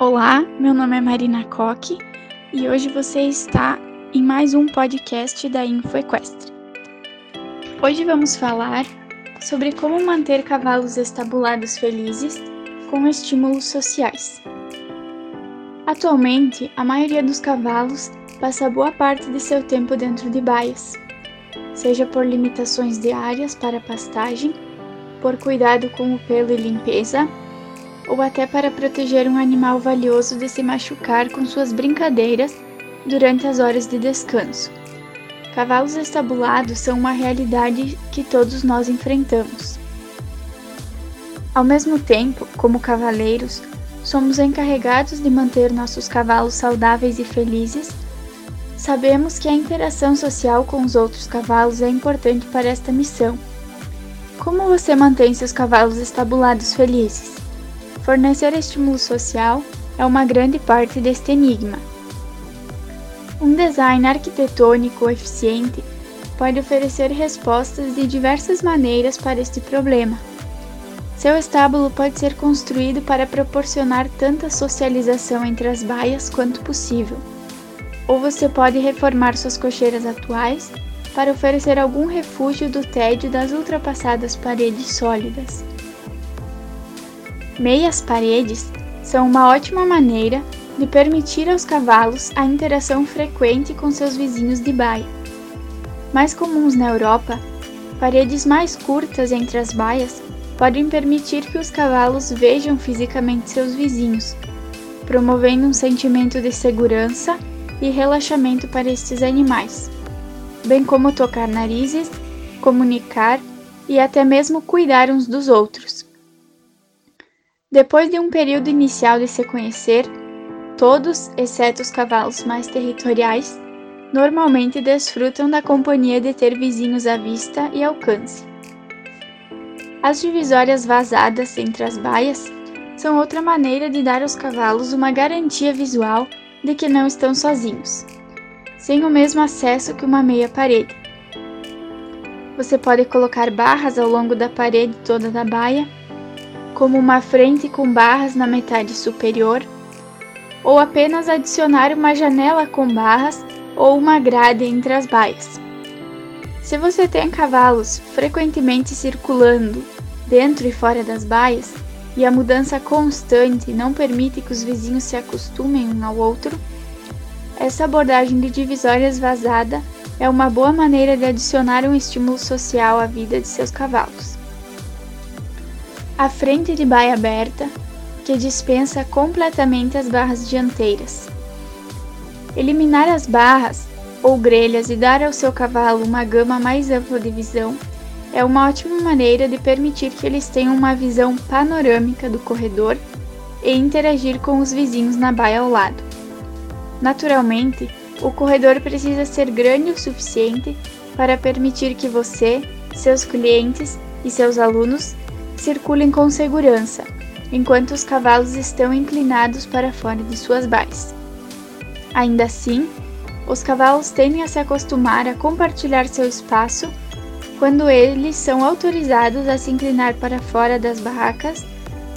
Olá, meu nome é Marina Coque e hoje você está em mais um podcast da InfoEquestre. Hoje vamos falar sobre como manter cavalos estabulados felizes com estímulos sociais. Atualmente, a maioria dos cavalos passa boa parte de seu tempo dentro de baias, seja por limitações diárias para pastagem, por cuidado com o pelo e limpeza, ou até para proteger um animal valioso de se machucar com suas brincadeiras durante as horas de descanso. Cavalos estabulados são uma realidade que todos nós enfrentamos. Ao mesmo tempo, como cavaleiros, somos encarregados de manter nossos cavalos saudáveis e felizes. Sabemos que a interação social com os outros cavalos é importante para esta missão. Como você mantém seus cavalos estabulados felizes? Fornecer estímulo social é uma grande parte deste enigma. Um design arquitetônico eficiente pode oferecer respostas de diversas maneiras para este problema. Seu estábulo pode ser construído para proporcionar tanta socialização entre as baias quanto possível. Ou você pode reformar suas cocheiras atuais para oferecer algum refúgio do tédio das ultrapassadas paredes sólidas. Meias paredes são uma ótima maneira de permitir aos cavalos a interação frequente com seus vizinhos de baia. Mais comuns na Europa, paredes mais curtas entre as baias podem permitir que os cavalos vejam fisicamente seus vizinhos, promovendo um sentimento de segurança e relaxamento para estes animais, bem como tocar narizes, comunicar e até mesmo cuidar uns dos outros. Depois de um período inicial de se conhecer, todos, exceto os cavalos mais territoriais, normalmente desfrutam da companhia de ter vizinhos à vista e alcance. As divisórias vazadas entre as baias são outra maneira de dar aos cavalos uma garantia visual de que não estão sozinhos, sem o mesmo acesso que uma meia parede. Você pode colocar barras ao longo da parede toda da baia como uma frente com barras na metade superior, ou apenas adicionar uma janela com barras ou uma grade entre as baias. Se você tem cavalos frequentemente circulando dentro e fora das baias, e a mudança constante não permite que os vizinhos se acostumem um ao outro, essa abordagem de divisórias vazada é uma boa maneira de adicionar um estímulo social à vida de seus cavalos a frente de baia aberta, que dispensa completamente as barras dianteiras. Eliminar as barras ou grelhas e dar ao seu cavalo uma gama mais ampla de visão é uma ótima maneira de permitir que eles tenham uma visão panorâmica do corredor e interagir com os vizinhos na baia ao lado. Naturalmente, o corredor precisa ser grande o suficiente para permitir que você, seus clientes e seus alunos circulem com segurança, enquanto os cavalos estão inclinados para fora de suas baias. Ainda assim, os cavalos tendem a se acostumar a compartilhar seu espaço quando eles são autorizados a se inclinar para fora das barracas,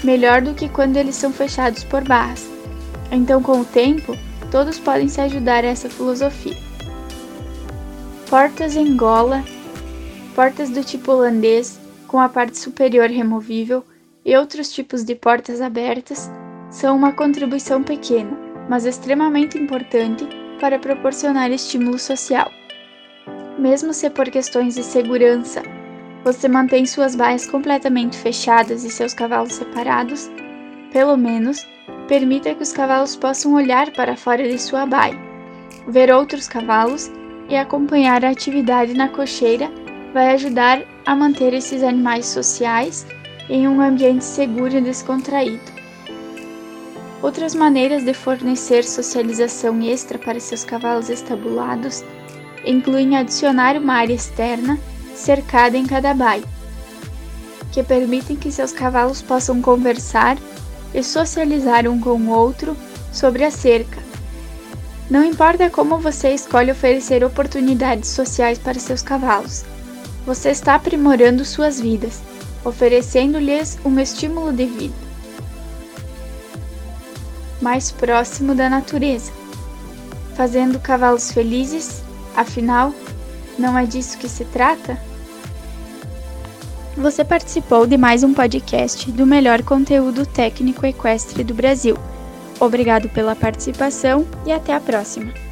melhor do que quando eles são fechados por barras. Então, com o tempo, todos podem se ajudar a essa filosofia. Portas em gola, portas do tipo holandês com a parte superior removível e outros tipos de portas abertas são uma contribuição pequena, mas extremamente importante para proporcionar estímulo social. Mesmo se por questões de segurança você mantém suas baias completamente fechadas e seus cavalos separados, pelo menos permita que os cavalos possam olhar para fora de sua baia, ver outros cavalos e acompanhar a atividade na cocheira vai ajudar a manter esses animais sociais em um ambiente seguro e descontraído. Outras maneiras de fornecer socialização extra para seus cavalos estabulados incluem adicionar uma área externa cercada em cada baio, que permitem que seus cavalos possam conversar e socializar um com o outro sobre a cerca. Não importa como você escolhe oferecer oportunidades sociais para seus cavalos, você está aprimorando suas vidas, oferecendo-lhes um estímulo de vida. mais próximo da natureza, fazendo cavalos felizes, afinal, não é disso que se trata? Você participou de mais um podcast do melhor conteúdo técnico equestre do Brasil. Obrigado pela participação e até a próxima!